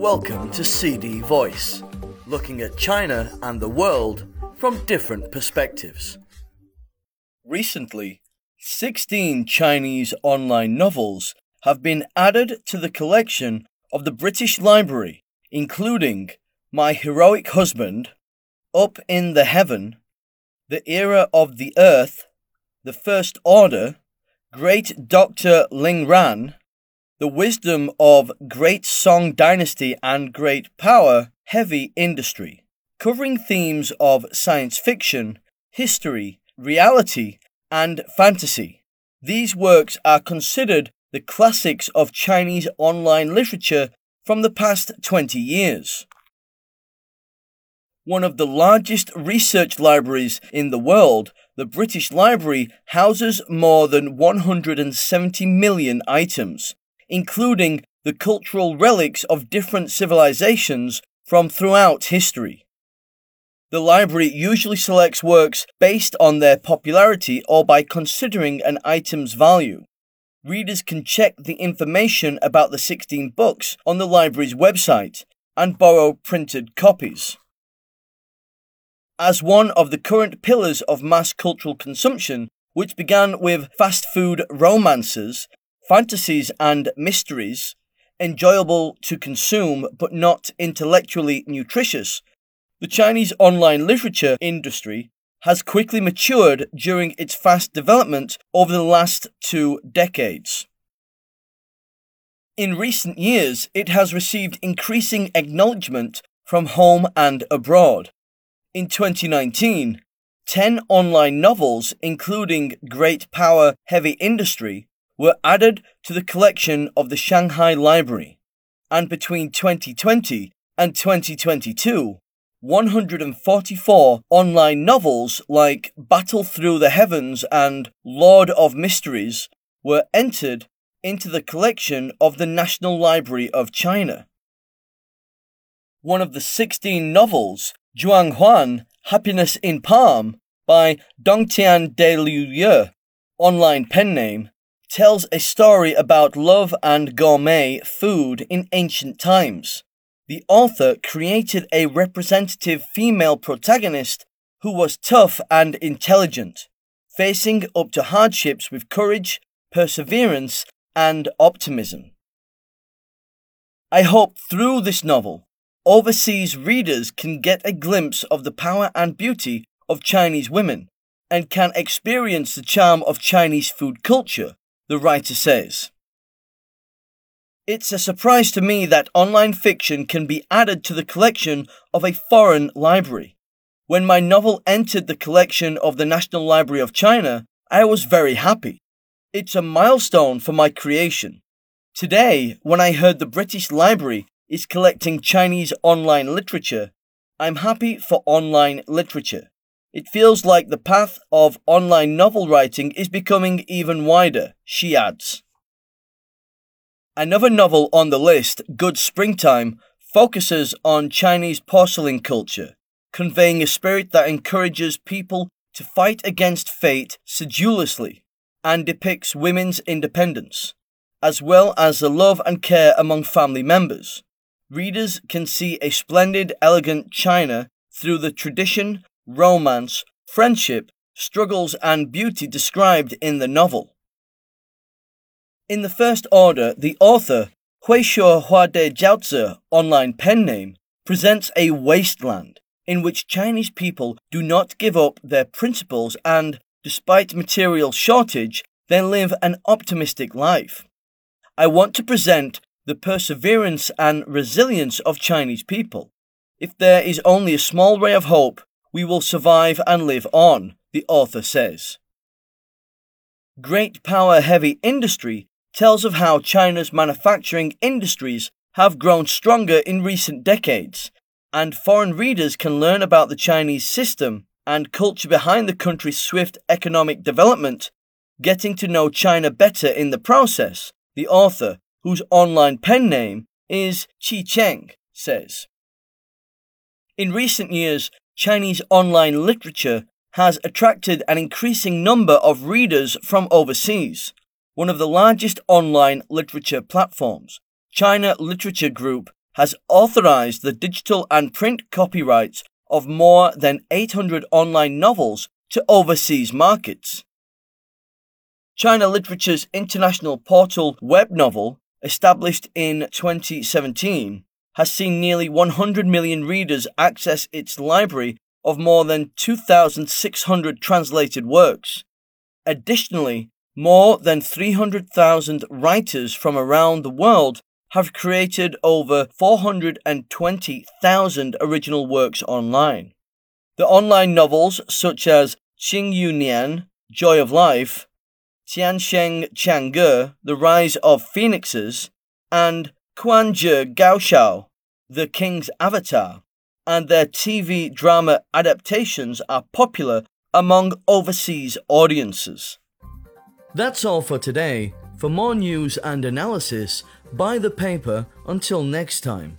Welcome to CD Voice, looking at China and the world from different perspectives. Recently, 16 Chinese online novels have been added to the collection of the British Library, including My Heroic Husband, Up in the Heaven, The Era of the Earth, The First Order, Great Dr. Ling Ran, The Wisdom of Great Song Dynasty and Great Power Heavy Industry, covering themes of science fiction, history, reality, and fantasy. These works are considered the classics of Chinese online literature from the past 20 years. One of the largest research libraries in the world, the British Library houses more than 170 million items, including the cultural relics of different civilizations from throughout history. The library usually selects works based on their popularity or by considering an item's value. Readers can check the information about the 16 books on the library's website and borrow printed copies. As one of the current pillars of mass cultural consumption, which began with fast food romances, fantasies, and mysteries, enjoyable to consume but not intellectually nutritious, the Chinese online literature industry has quickly matured during its fast development over the last two decades. In recent years, it has received increasing acknowledgement from home and abroad. In 2019, 10 online novels, including Great Power Heavy Industry, were added to the collection of the Shanghai Library. And between 2020 and 2022, 144 online novels like Battle Through the Heavens and Lord of Mysteries were entered into the collection of the National Library of China. One of the 16 novels, Zhuang Huan, Happiness in Palm, by Dongtian de Liu online pen name, tells a story about love and gourmet food in ancient times the author created a representative female protagonist who was tough and intelligent, facing up to hardships with courage, perseverance, and optimism. I hope through this novel, overseas readers can get a glimpse of the power and beauty of Chinese women and can experience the charm of Chinese food culture, the writer says. It's a surprise to me that online fiction can be added to the collection of a foreign library. When my novel entered the collection of the National Library of China, I was very happy. It's a milestone for my creation. Today, when I heard the British Library is collecting Chinese online literature, I'm happy for online literature. It feels like the path of online novel writing is becoming even wider, she adds. Another novel on the list, Good Springtime, focuses on Chinese porcelain culture, conveying a spirit that encourages people to fight against fate sedulously and depicts women's independence, as well as the love and care among family members. Readers can see a splendid, elegant China through the tradition, romance, friendship, struggles, and beauty described in the novel. In the first order, the author, Huishuo Huade Jiaozi online pen name, presents a wasteland in which Chinese people do not give up their principles and, despite material shortage, they live an optimistic life. I want to present the perseverance and resilience of Chinese people. If there is only a small ray of hope, we will survive and live on, the author says. Great power heavy industry tells of how China's manufacturing industries have grown stronger in recent decades, and foreign readers can learn about the Chinese system and culture behind the country's swift economic development, getting to know China better in the process, the author, whose online pen name is Qi Cheng, says. In recent years, Chinese online literature has attracted an increasing number of readers from overseas one of the largest online literature platforms, China Literature Group, has authorized the digital and print copyrights of more than 800 online novels to overseas markets. China Literature's international portal WebNovel, established in 2017, has seen nearly 100 million readers access its library of more than 2,600 translated works. Additionally, more than 300,000 writers from around the world have created over 420,000 original works online. The online novels such as Qing Yu Nian, Joy of Life, Tiansheng Changge, The Rise of Phoenixes, and Quanzhi Gaoshou, The King's Avatar, and their TV drama adaptations are popular among overseas audiences. That's all for today. For more news and analysis, buy the paper until next time.